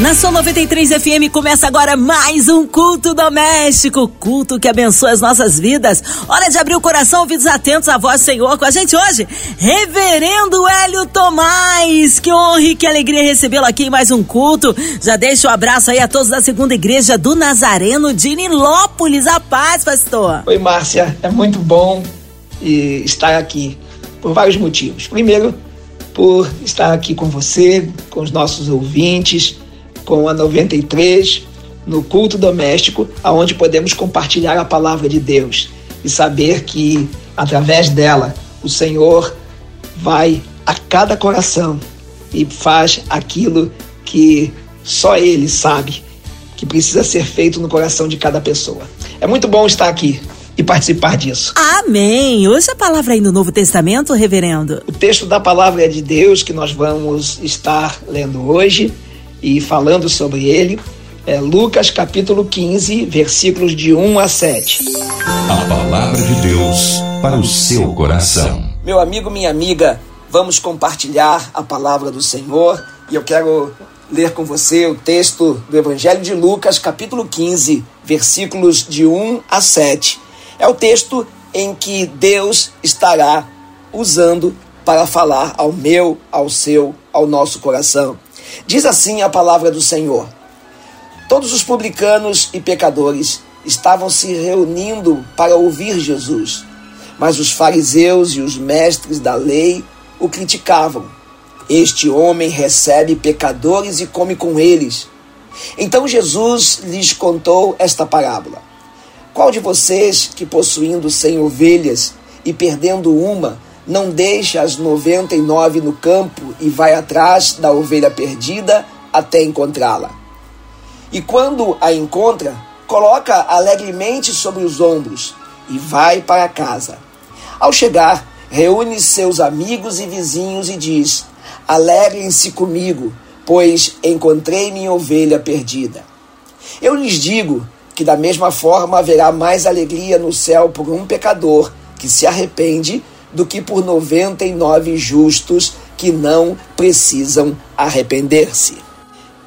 Nação 93 FM começa agora mais um culto doméstico, culto que abençoa as nossas vidas. Hora de abrir o coração, ouvidos atentos à voz do Senhor com a gente hoje, Reverendo Hélio Tomás. Que honra e que alegria recebê-lo aqui em mais um culto. Já deixo o um abraço aí a todos da segunda igreja do Nazareno de Nilópolis. A paz, pastor. Oi, Márcia. É muito bom estar aqui por vários motivos. Primeiro, por estar aqui com você, com os nossos ouvintes com a 93 no culto doméstico, aonde podemos compartilhar a palavra de Deus e saber que através dela o Senhor vai a cada coração e faz aquilo que só ele sabe que precisa ser feito no coração de cada pessoa. É muito bom estar aqui e participar disso. Amém. Hoje a palavra aí no Novo Testamento, reverendo. O texto da palavra de Deus que nós vamos estar lendo hoje e falando sobre ele é Lucas capítulo 15, versículos de 1 a 7. A palavra de Deus para o seu coração. Meu amigo, minha amiga, vamos compartilhar a palavra do Senhor e eu quero ler com você o texto do Evangelho de Lucas, capítulo 15, versículos de 1 a 7. É o texto em que Deus estará usando para falar ao meu, ao seu, ao nosso coração. Diz assim a palavra do Senhor: Todos os publicanos e pecadores estavam se reunindo para ouvir Jesus, mas os fariseus e os mestres da lei o criticavam. Este homem recebe pecadores e come com eles. Então Jesus lhes contou esta parábola: Qual de vocês que possuindo cem ovelhas e perdendo uma, não deixa as 99 no campo e vai atrás da ovelha perdida até encontrá-la. E quando a encontra, coloca alegremente sobre os ombros e vai para casa. Ao chegar, reúne seus amigos e vizinhos e diz: Alegrem-se comigo, pois encontrei minha ovelha perdida. Eu lhes digo que da mesma forma haverá mais alegria no céu por um pecador que se arrepende do que por 99 justos que não precisam arrepender-se.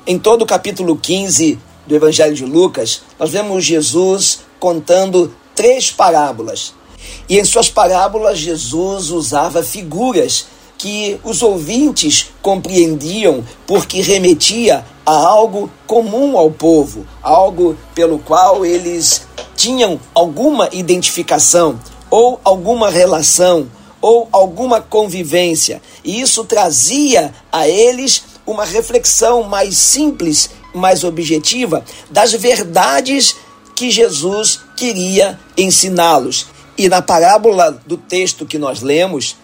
Em todo o capítulo 15 do Evangelho de Lucas, nós vemos Jesus contando três parábolas. E em suas parábolas, Jesus usava figuras que os ouvintes compreendiam porque remetia a algo comum ao povo, algo pelo qual eles tinham alguma identificação ou alguma relação ou alguma convivência. E isso trazia a eles uma reflexão mais simples, mais objetiva das verdades que Jesus queria ensiná-los. E na parábola do texto que nós lemos,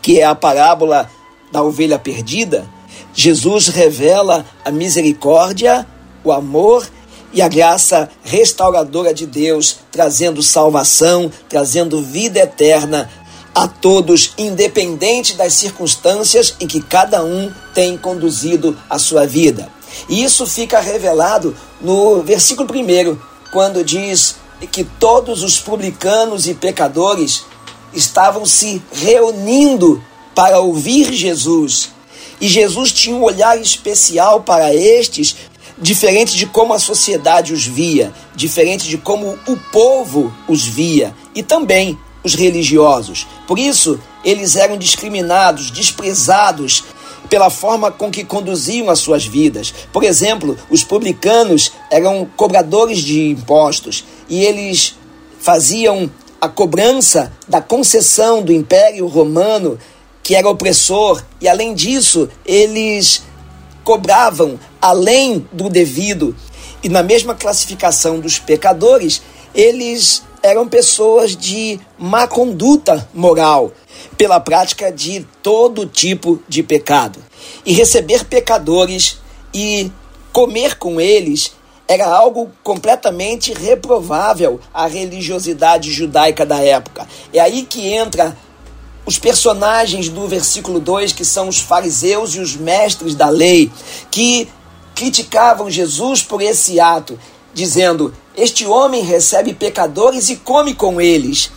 que é a parábola da ovelha perdida, Jesus revela a misericórdia, o amor e a graça restauradora de Deus, trazendo salvação, trazendo vida eterna a todos, independente das circunstâncias em que cada um tem conduzido a sua vida. E isso fica revelado no versículo 1, quando diz que todos os publicanos e pecadores estavam se reunindo para ouvir Jesus. E Jesus tinha um olhar especial para estes, diferente de como a sociedade os via, diferente de como o povo os via, e também os religiosos. Por isso, eles eram discriminados, desprezados pela forma com que conduziam as suas vidas. Por exemplo, os publicanos eram cobradores de impostos e eles faziam a cobrança da concessão do Império Romano, que era opressor, e além disso, eles cobravam além do devido. E na mesma classificação dos pecadores, eles eram pessoas de má conduta moral, pela prática de todo tipo de pecado. E receber pecadores e comer com eles era algo completamente reprovável à religiosidade judaica da época. É aí que entra os personagens do versículo 2, que são os fariseus e os mestres da lei, que criticavam Jesus por esse ato dizendo: Este homem recebe pecadores e come com eles.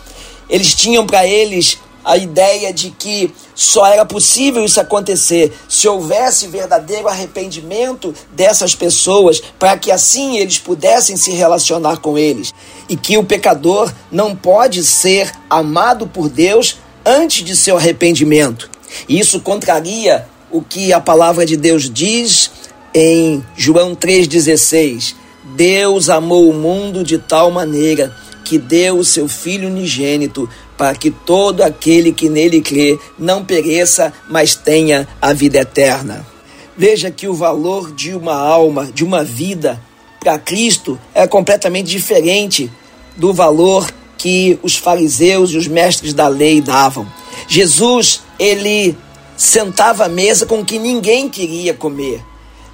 Eles tinham para eles a ideia de que só era possível isso acontecer se houvesse verdadeiro arrependimento dessas pessoas, para que assim eles pudessem se relacionar com eles. E que o pecador não pode ser amado por Deus antes de seu arrependimento. Isso contraria o que a palavra de Deus diz em João 3,16. Deus amou o mundo de tal maneira que deu o seu Filho unigênito para que todo aquele que nele crê não pereça, mas tenha a vida eterna. Veja que o valor de uma alma, de uma vida, para Cristo é completamente diferente do valor que os fariseus e os mestres da lei davam. Jesus, ele sentava à mesa com quem ninguém queria comer.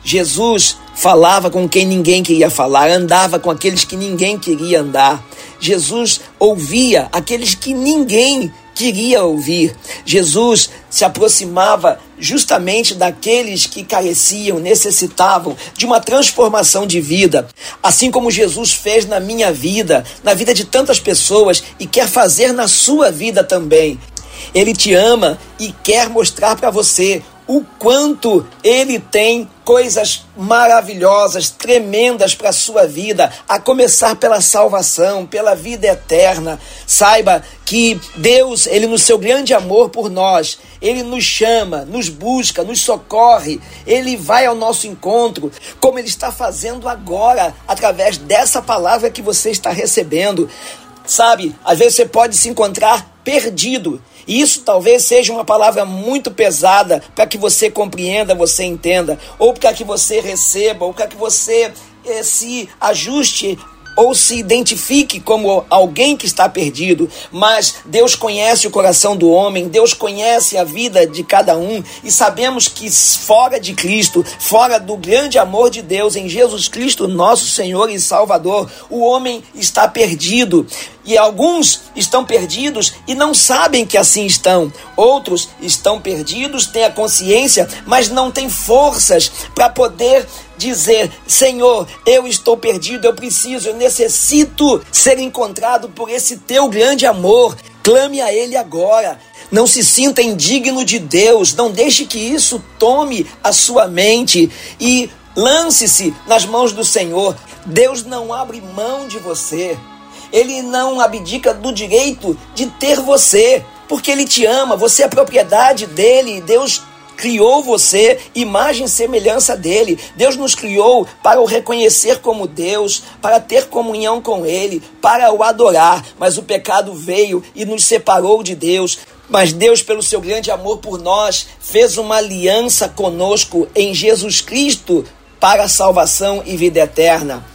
Jesus falava com quem ninguém queria falar, andava com aqueles que ninguém queria andar. Jesus ouvia aqueles que ninguém queria ouvir. Jesus se aproximava justamente daqueles que careciam, necessitavam de uma transformação de vida, assim como Jesus fez na minha vida, na vida de tantas pessoas e quer fazer na sua vida também. Ele te ama e quer mostrar para você o quanto ele tem coisas maravilhosas, tremendas para a sua vida, a começar pela salvação, pela vida eterna. Saiba que Deus, ele no seu grande amor por nós, ele nos chama, nos busca, nos socorre, ele vai ao nosso encontro, como ele está fazendo agora através dessa palavra que você está recebendo. Sabe, às vezes você pode se encontrar perdido. E isso talvez seja uma palavra muito pesada para que você compreenda, você entenda, ou para que você receba, ou para que você eh, se ajuste ou se identifique como alguém que está perdido, mas Deus conhece o coração do homem, Deus conhece a vida de cada um e sabemos que fora de Cristo, fora do grande amor de Deus em Jesus Cristo, nosso Senhor e Salvador, o homem está perdido. E alguns estão perdidos e não sabem que assim estão. Outros estão perdidos, têm a consciência, mas não têm forças para poder dizer: Senhor, eu estou perdido, eu preciso, eu necessito ser encontrado por esse teu grande amor. Clame a Ele agora. Não se sinta indigno de Deus, não deixe que isso tome a sua mente e lance-se nas mãos do Senhor. Deus não abre mão de você. Ele não abdica do direito de ter você, porque ele te ama, você é propriedade dele. Deus criou você, imagem e semelhança dele. Deus nos criou para o reconhecer como Deus, para ter comunhão com ele, para o adorar. Mas o pecado veio e nos separou de Deus. Mas Deus, pelo seu grande amor por nós, fez uma aliança conosco em Jesus Cristo para a salvação e vida eterna.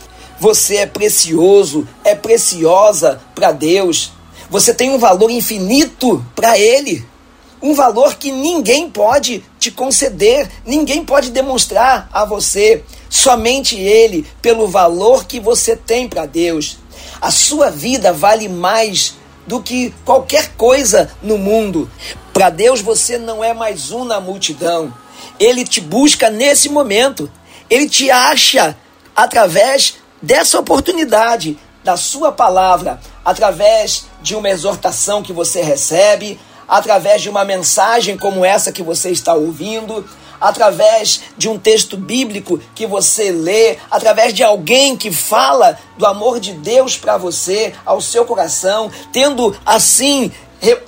Você é precioso, é preciosa para Deus. Você tem um valor infinito para Ele um valor que ninguém pode te conceder, ninguém pode demonstrar a você, somente Ele, pelo valor que você tem para Deus. A sua vida vale mais do que qualquer coisa no mundo. Para Deus você não é mais um na multidão. Ele te busca nesse momento. Ele te acha através dessa oportunidade da sua palavra, através de uma exortação que você recebe, através de uma mensagem como essa que você está ouvindo, através de um texto bíblico que você lê, através de alguém que fala do amor de Deus para você, ao seu coração, tendo assim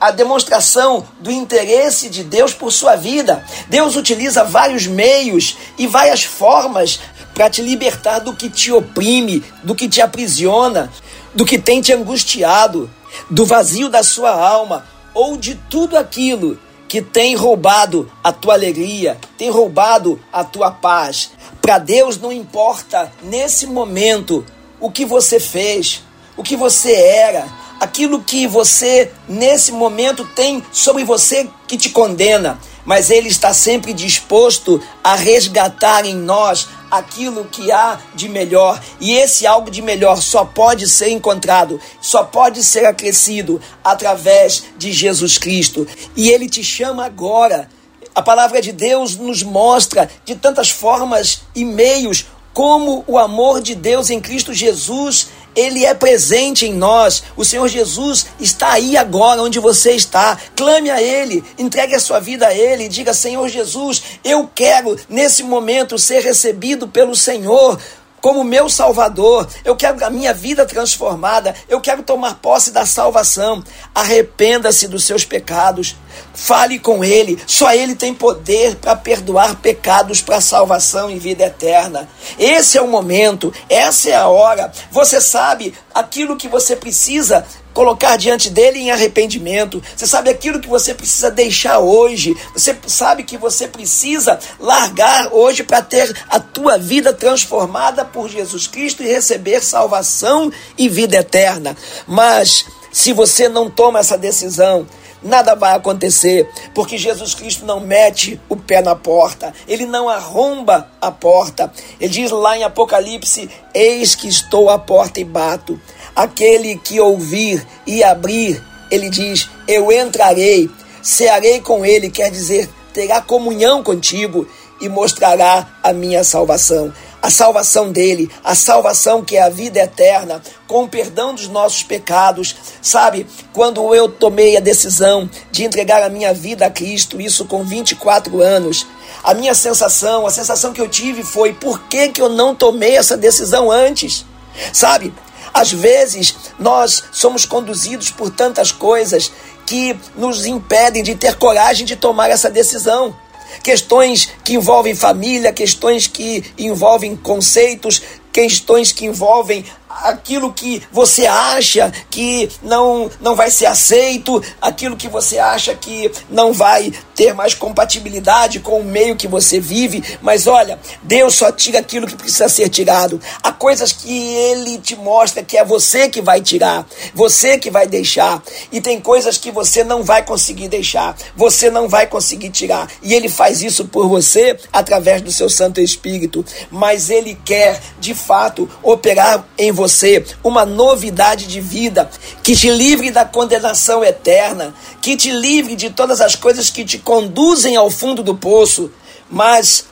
a demonstração do interesse de Deus por sua vida. Deus utiliza vários meios e várias formas para te libertar do que te oprime, do que te aprisiona, do que tem te angustiado, do vazio da sua alma, ou de tudo aquilo que tem roubado a tua alegria, tem roubado a tua paz. Para Deus não importa nesse momento o que você fez, o que você era, aquilo que você nesse momento tem sobre você que te condena, mas Ele está sempre disposto a resgatar em nós aquilo que há de melhor. E esse algo de melhor só pode ser encontrado, só pode ser acrescido através de Jesus Cristo. E Ele te chama agora. A palavra de Deus nos mostra de tantas formas e meios como o amor de Deus em Cristo Jesus ele é presente em nós. O Senhor Jesus está aí agora onde você está. Clame a Ele, entregue a sua vida a Ele. Diga: Senhor Jesus, eu quero nesse momento ser recebido pelo Senhor como meu Salvador. Eu quero a minha vida transformada. Eu quero tomar posse da salvação. Arrependa-se dos seus pecados. Fale com Ele. Só Ele tem poder para perdoar pecados para salvação e vida eterna. Esse é o momento. Essa é a hora. Você sabe aquilo que você precisa colocar diante dele em arrependimento. Você sabe aquilo que você precisa deixar hoje. Você sabe que você precisa largar hoje para ter a tua vida transformada por Jesus Cristo e receber salvação e vida eterna. Mas se você não toma essa decisão, nada vai acontecer, porque Jesus Cristo não mete o pé na porta, ele não arromba a porta. Ele diz lá em Apocalipse: Eis que estou à porta e bato. Aquele que ouvir e abrir, ele diz: Eu entrarei, cearei com ele, quer dizer, terá comunhão contigo e mostrará a minha salvação. A salvação dele, a salvação que é a vida eterna, com o perdão dos nossos pecados. Sabe, quando eu tomei a decisão de entregar a minha vida a Cristo, isso com 24 anos, a minha sensação, a sensação que eu tive foi: por que, que eu não tomei essa decisão antes? Sabe, às vezes nós somos conduzidos por tantas coisas que nos impedem de ter coragem de tomar essa decisão. Questões que envolvem família, questões que envolvem conceitos, questões que envolvem aquilo que você acha que não, não vai ser aceito, aquilo que você acha que não vai ter mais compatibilidade com o meio que você vive. Mas olha, Deus só tira aquilo que precisa ser tirado. Há coisas que Ele te mostra que é você que vai tirar, você que vai deixar. E tem coisas que você não vai conseguir deixar, você não vai conseguir tirar. E Ele faz isso por você através do seu Santo Espírito. Mas Ele quer, de fato, operar em você você uma novidade de vida que te livre da condenação eterna, que te livre de todas as coisas que te conduzem ao fundo do poço. Mas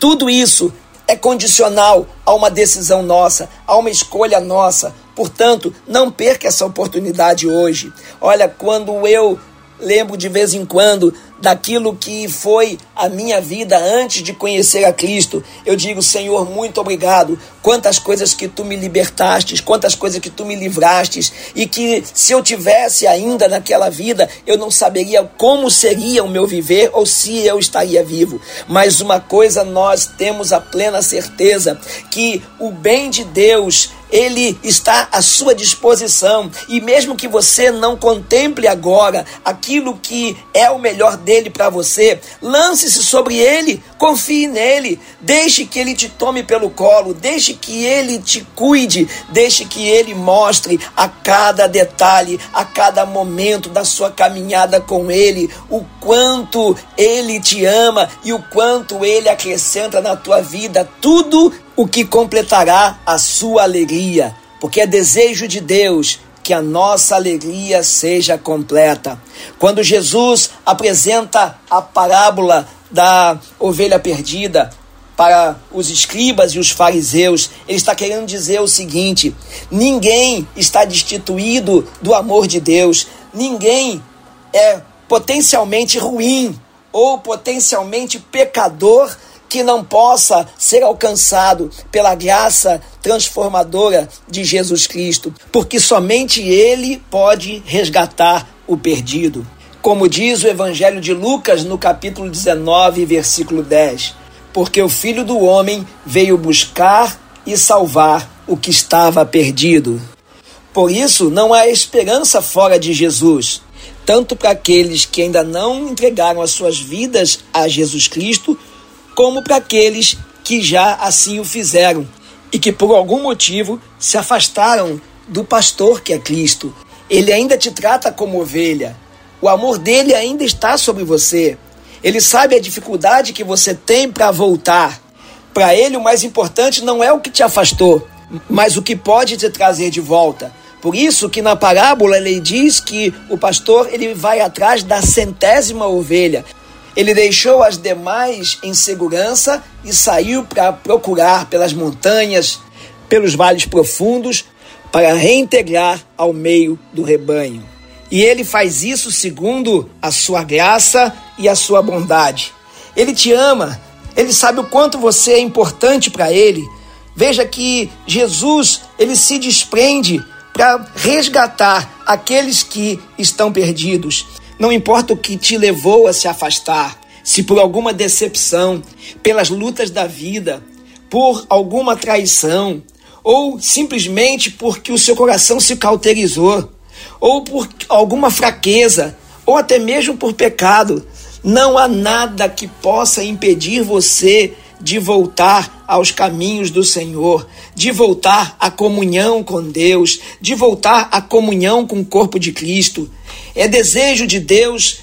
tudo isso é condicional a uma decisão nossa, a uma escolha nossa. Portanto, não perca essa oportunidade hoje. Olha, quando eu lembro de vez em quando daquilo que foi a minha vida antes de conhecer a Cristo. Eu digo, Senhor, muito obrigado. Quantas coisas que tu me libertastes, quantas coisas que tu me livrastes, e que se eu tivesse ainda naquela vida, eu não saberia como seria o meu viver ou se eu estaria vivo. Mas uma coisa nós temos a plena certeza que o bem de Deus ele está à sua disposição. E mesmo que você não contemple agora aquilo que é o melhor dele para você, lance-se sobre ele, confie nele, deixe que ele te tome pelo colo, deixe que ele te cuide, deixe que ele mostre a cada detalhe, a cada momento da sua caminhada com ele, o quanto ele te ama e o quanto ele acrescenta na tua vida tudo o que completará a sua alegria, porque é desejo de Deus que a nossa alegria seja completa. Quando Jesus apresenta a parábola da ovelha perdida para os escribas e os fariseus, ele está querendo dizer o seguinte: ninguém está destituído do amor de Deus, ninguém é potencialmente ruim ou potencialmente pecador que não possa ser alcançado pela graça transformadora de Jesus Cristo, porque somente Ele pode resgatar o perdido. Como diz o Evangelho de Lucas no capítulo 19, versículo 10: Porque o Filho do Homem veio buscar e salvar o que estava perdido. Por isso, não há esperança fora de Jesus, tanto para aqueles que ainda não entregaram as suas vidas a Jesus Cristo, como para aqueles que já assim o fizeram e que por algum motivo se afastaram do pastor que é Cristo. Ele ainda te trata como ovelha. O amor dele ainda está sobre você. Ele sabe a dificuldade que você tem para voltar. Para ele, o mais importante não é o que te afastou, mas o que pode te trazer de volta. Por isso que na parábola ele diz que o pastor ele vai atrás da centésima ovelha. Ele deixou as demais em segurança e saiu para procurar pelas montanhas, pelos vales profundos, para reintegrar ao meio do rebanho. E ele faz isso segundo a sua graça e a sua bondade. Ele te ama, ele sabe o quanto você é importante para ele. Veja que Jesus, ele se desprende para resgatar aqueles que estão perdidos. Não importa o que te levou a se afastar, se por alguma decepção, pelas lutas da vida, por alguma traição, ou simplesmente porque o seu coração se cauterizou, ou por alguma fraqueza, ou até mesmo por pecado, não há nada que possa impedir você de voltar aos caminhos do Senhor, de voltar à comunhão com Deus, de voltar à comunhão com o corpo de Cristo. É desejo de Deus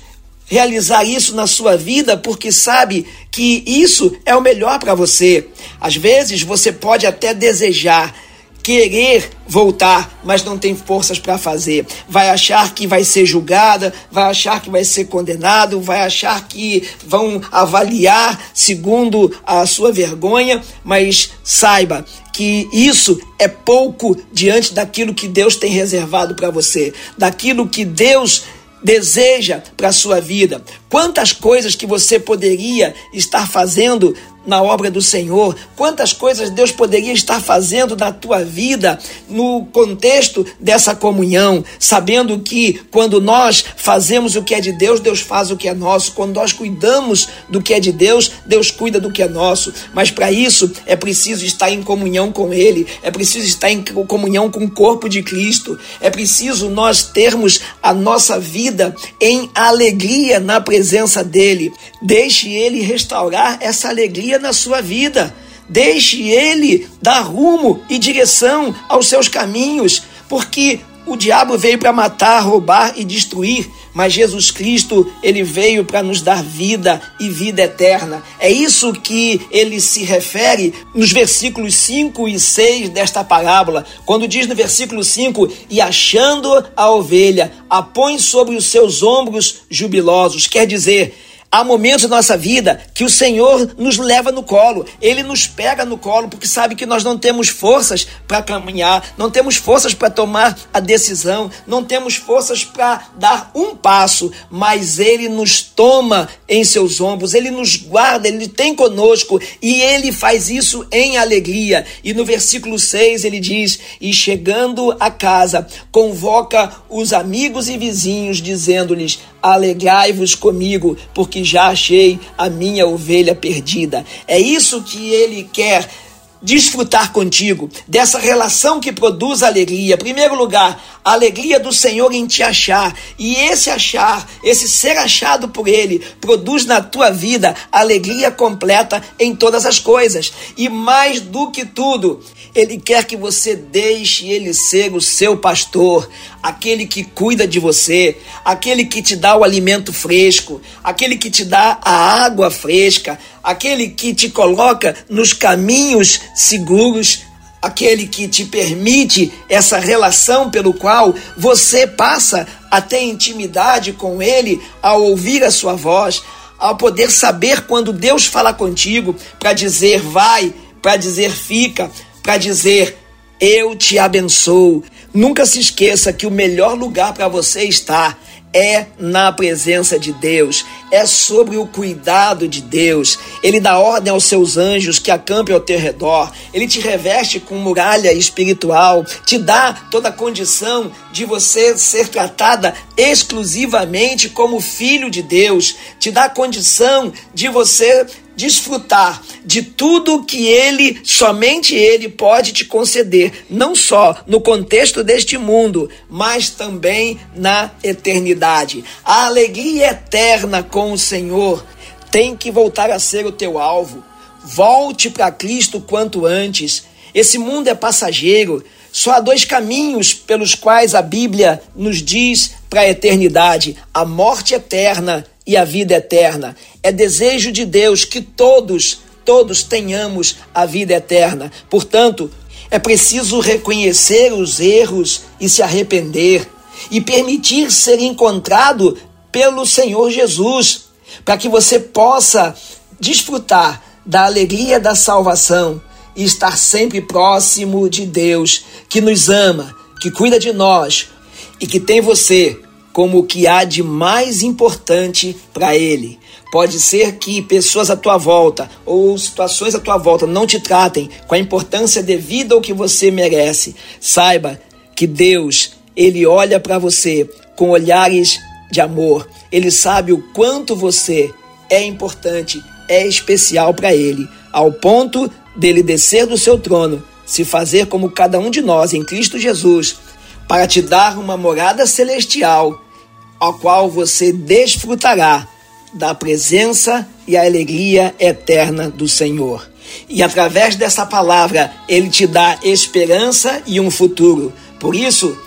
realizar isso na sua vida porque sabe que isso é o melhor para você. Às vezes você pode até desejar querer voltar, mas não tem forças para fazer. Vai achar que vai ser julgada, vai achar que vai ser condenado, vai achar que vão avaliar segundo a sua vergonha, mas saiba que isso é pouco diante daquilo que Deus tem reservado para você, daquilo que Deus deseja para a sua vida. Quantas coisas que você poderia estar fazendo na obra do Senhor, quantas coisas Deus poderia estar fazendo na tua vida no contexto dessa comunhão, sabendo que quando nós fazemos o que é de Deus, Deus faz o que é nosso, quando nós cuidamos do que é de Deus, Deus cuida do que é nosso, mas para isso é preciso estar em comunhão com Ele, é preciso estar em comunhão com o corpo de Cristo, é preciso nós termos a nossa vida em alegria na presença dEle, deixe Ele restaurar essa alegria na sua vida. Deixe ele dar rumo e direção aos seus caminhos, porque o diabo veio para matar, roubar e destruir, mas Jesus Cristo, ele veio para nos dar vida e vida eterna. É isso que ele se refere nos versículos 5 e 6 desta parábola, quando diz no versículo 5: E achando a ovelha, a põe sobre os seus ombros jubilosos. Quer dizer, Há momentos na nossa vida que o Senhor nos leva no colo, Ele nos pega no colo, porque sabe que nós não temos forças para caminhar, não temos forças para tomar a decisão, não temos forças para dar um passo, mas Ele nos toma em seus ombros, Ele nos guarda, Ele tem conosco e Ele faz isso em alegria. E no versículo 6 ele diz: E chegando a casa, convoca os amigos e vizinhos, dizendo-lhes: Alegrai-vos comigo, porque já achei a minha ovelha perdida. É isso que ele quer desfrutar contigo, dessa relação que produz alegria. Primeiro lugar, a alegria do Senhor em te achar. E esse achar, esse ser achado por Ele, produz na tua vida alegria completa em todas as coisas. E mais do que tudo, Ele quer que você deixe Ele ser o seu pastor, aquele que cuida de você, aquele que te dá o alimento fresco, aquele que te dá a água fresca, aquele que te coloca nos caminhos seguros, aquele que te permite essa relação pelo qual você passa a ter intimidade com ele ao ouvir a sua voz, ao poder saber quando Deus fala contigo para dizer vai, para dizer fica, para dizer eu te abençoo. Nunca se esqueça que o melhor lugar para você estar é na presença de Deus, é sobre o cuidado de Deus. Ele dá ordem aos seus anjos que acampem ao teu redor, ele te reveste com muralha espiritual, te dá toda a condição de você ser tratada exclusivamente como filho de Deus, te dá a condição de você desfrutar de tudo que ele, somente ele pode te conceder, não só no contexto deste mundo, mas também na eternidade. A alegria eterna com o Senhor tem que voltar a ser o teu alvo. Volte para Cristo quanto antes. Esse mundo é passageiro. Só há dois caminhos pelos quais a Bíblia nos diz para a eternidade: a morte eterna e a vida eterna. É desejo de Deus que todos, todos tenhamos a vida eterna. Portanto, é preciso reconhecer os erros e se arrepender e permitir ser encontrado pelo Senhor Jesus. para que você possa desfrutar da alegria da salvação e estar sempre próximo de Deus, que nos ama, que cuida de nós e que tem você como o que há de mais importante para Ele. Pode ser que pessoas à tua volta ou situações à tua volta não te tratem com a importância devida ao que você merece. Saiba que Deus, Ele olha para você com olhares de amor. Ele sabe o quanto você é importante, é especial para Ele, ao ponto dele descer do seu trono, se fazer como cada um de nós em Cristo Jesus, para te dar uma morada celestial, ao qual você desfrutará da presença e a alegria eterna do Senhor. E através dessa palavra, ele te dá esperança e um futuro. Por isso,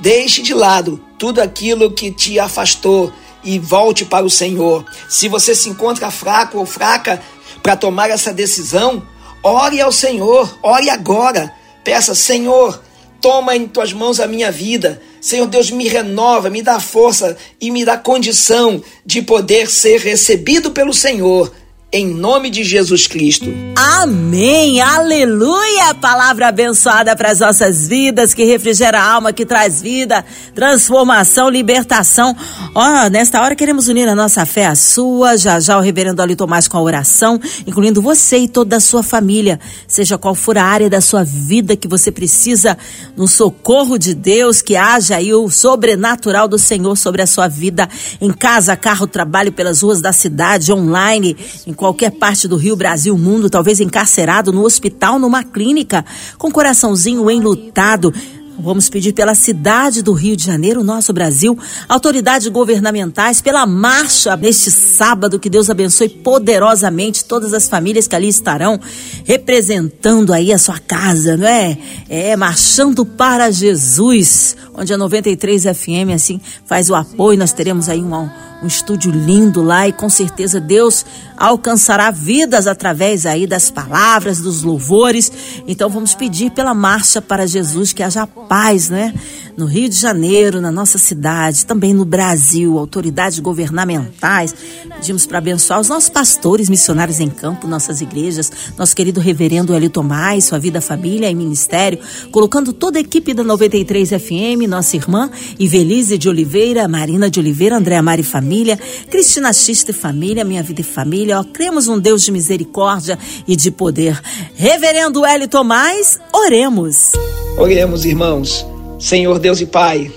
deixe de lado tudo aquilo que te afastou e volte para o Senhor. Se você se encontra fraco ou fraca para tomar essa decisão, ore ao Senhor, ore agora. Peça, Senhor, toma em tuas mãos a minha vida. Senhor Deus, me renova, me dá força e me dá condição de poder ser recebido pelo Senhor em nome de Jesus Cristo. Amém, aleluia! Palavra abençoada para as nossas vidas, que refrigera a alma, que traz vida, transformação, libertação. Ó, oh, nesta hora queremos unir a nossa fé à sua, já já o reverendo Ali Tomás com a oração, incluindo você e toda a sua família, seja qual for a área da sua vida que você precisa, no socorro de Deus, que haja aí o sobrenatural do Senhor sobre a sua vida, em casa, carro, trabalho, pelas ruas da cidade, online, em qualquer parte do Rio, Brasil, mundo, talvez encarcerado no hospital, numa clínica, com coraçãozinho enlutado. Vamos pedir pela cidade do Rio de Janeiro, nosso Brasil, autoridades governamentais, pela marcha neste sábado, que Deus abençoe poderosamente todas as famílias que ali estarão, representando aí a sua casa, não é? É, marchando para Jesus, onde a 93 FM, assim, faz o apoio, nós teremos aí um um estúdio lindo lá e com certeza Deus alcançará vidas através aí das palavras, dos louvores. Então vamos pedir pela marcha para Jesus que haja paz, né? No Rio de Janeiro, na nossa cidade, também no Brasil, autoridades governamentais. Pedimos para abençoar os nossos pastores, missionários em campo, nossas igrejas, nosso querido reverendo Hélio Tomás, sua vida, família e ministério, colocando toda a equipe da 93 FM, nossa irmã Ivelise de Oliveira, Marina de Oliveira, Andréa Mari Família Cristina Xista e família, Minha Vida e Família. Ó, cremos um Deus de misericórdia e de poder. Reverendo Hélio Tomás, oremos. Oremos, irmãos. Senhor Deus e Pai,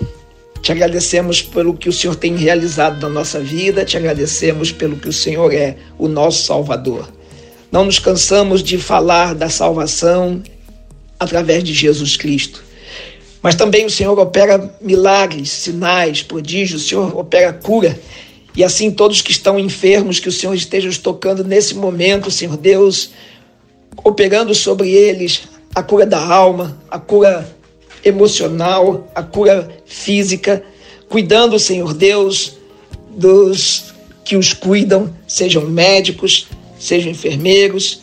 te agradecemos pelo que o Senhor tem realizado na nossa vida, te agradecemos pelo que o Senhor é, o nosso Salvador. Não nos cansamos de falar da salvação através de Jesus Cristo. Mas também o Senhor opera milagres, sinais, prodígios, o Senhor opera cura. E assim todos que estão enfermos, que o Senhor esteja os tocando nesse momento, Senhor Deus, operando sobre eles a cura da alma, a cura emocional, a cura física, cuidando, Senhor Deus, dos que os cuidam, sejam médicos, sejam enfermeiros,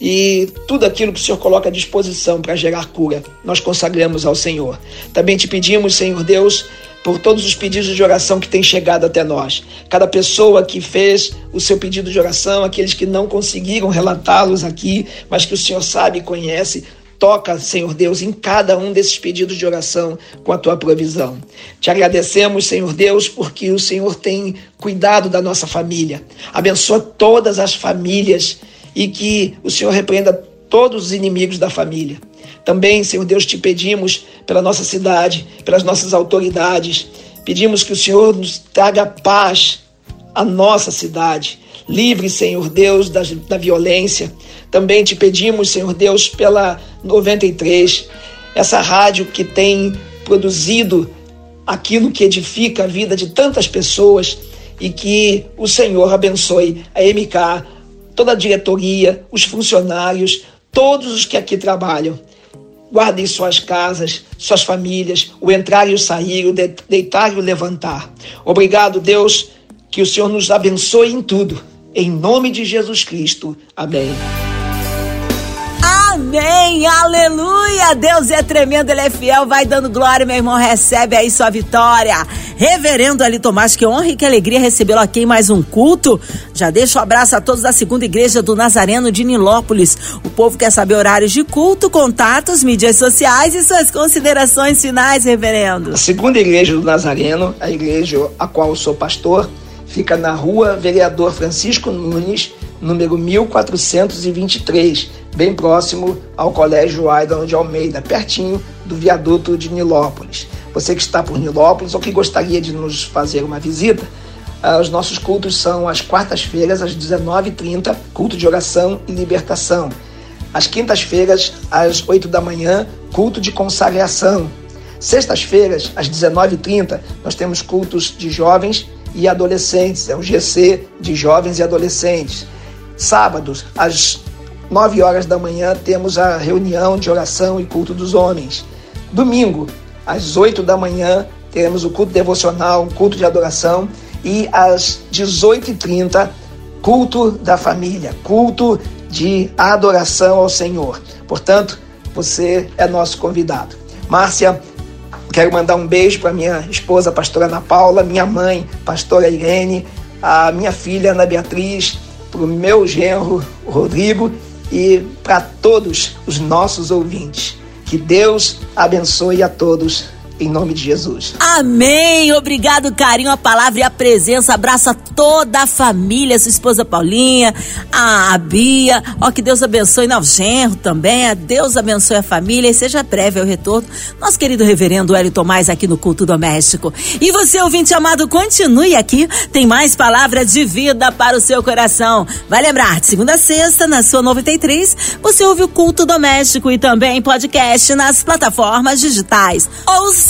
e tudo aquilo que o Senhor coloca à disposição para gerar cura, nós consagramos ao Senhor. Também te pedimos, Senhor Deus, por todos os pedidos de oração que têm chegado até nós. Cada pessoa que fez o seu pedido de oração, aqueles que não conseguiram relatá-los aqui, mas que o Senhor sabe e conhece, Toca, Senhor Deus, em cada um desses pedidos de oração com a tua provisão. Te agradecemos, Senhor Deus, porque o Senhor tem cuidado da nossa família. Abençoa todas as famílias e que o Senhor repreenda todos os inimigos da família. Também, Senhor Deus, te pedimos pela nossa cidade, pelas nossas autoridades, pedimos que o Senhor nos traga paz à nossa cidade. Livre, Senhor Deus, da, da violência. Também te pedimos, Senhor Deus, pela 93, essa rádio que tem produzido aquilo que edifica a vida de tantas pessoas e que o Senhor abençoe a MK, toda a diretoria, os funcionários, todos os que aqui trabalham. Guardem suas casas, suas famílias, o entrar e o sair, o deitar e o levantar. Obrigado, Deus, que o Senhor nos abençoe em tudo. Em nome de Jesus Cristo. Amém. Amém, aleluia. Deus é tremendo, Ele é fiel. Vai dando glória, meu irmão. Recebe aí sua vitória. Reverendo Ali Tomás, que honra e que alegria recebê-lo aqui em mais um culto. Já deixo um abraço a todos da segunda igreja do Nazareno de Nilópolis. O povo quer saber horários de culto, contatos, mídias sociais e suas considerações finais, reverendo. A segunda igreja do Nazareno, a igreja a qual eu sou pastor, fica na rua Vereador Francisco Nunes, número 1423, bem próximo ao Colégio Aidan de Almeida, pertinho do viaduto de Nilópolis. Você que está por Nilópolis ou que gostaria de nos fazer uma visita, uh, os nossos cultos são às quartas-feiras, às 19h30, culto de oração e libertação. Às quintas-feiras, às 8 da manhã, culto de consagração. Sextas-feiras, às 19h30, nós temos cultos de jovens e adolescentes, é o GC de jovens e adolescentes. Sábados, às 9 horas da manhã, temos a reunião de oração e culto dos homens. Domingo, às 8 da manhã, teremos o culto devocional, culto de adoração. E às 18h30, culto da família, culto de adoração ao Senhor. Portanto, você é nosso convidado. Márcia, Quero mandar um beijo para minha esposa, pastora Ana Paula, minha mãe, pastora Irene, a minha filha Ana Beatriz, para o meu genro Rodrigo e para todos os nossos ouvintes. Que Deus abençoe a todos em nome de Jesus. Amém. Obrigado, carinho, a palavra e a presença. Abraça toda a família, sua esposa Paulinha, a, a Bia. Ó, que Deus abençoe o genro também. Deus abençoe a família e seja breve o retorno. Nosso querido reverendo Hélio Tomás aqui no Culto Doméstico. E você, ouvinte amado, continue aqui. Tem mais palavras de vida para o seu coração. Vai lembrar, de segunda a sexta, na sua 93, você ouve o Culto Doméstico e também podcast nas plataformas digitais. Ouça